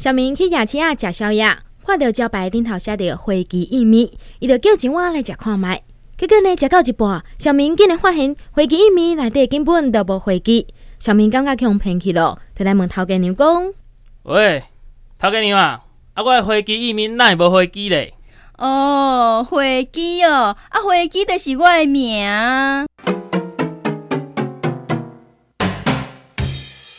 小明去夜市啊食宵夜，看到招牌顶头写着飞机意面，伊就叫一碗来食看卖。结果呢，食到一半，小明竟然发现飞机意面内底根本都无飞机。小明感觉被骗去了，就来问头家娘讲：喂，头家娘啊，啊我的飞机意面哪会无飞机咧？哦，飞机哦，啊飞机就是我的名。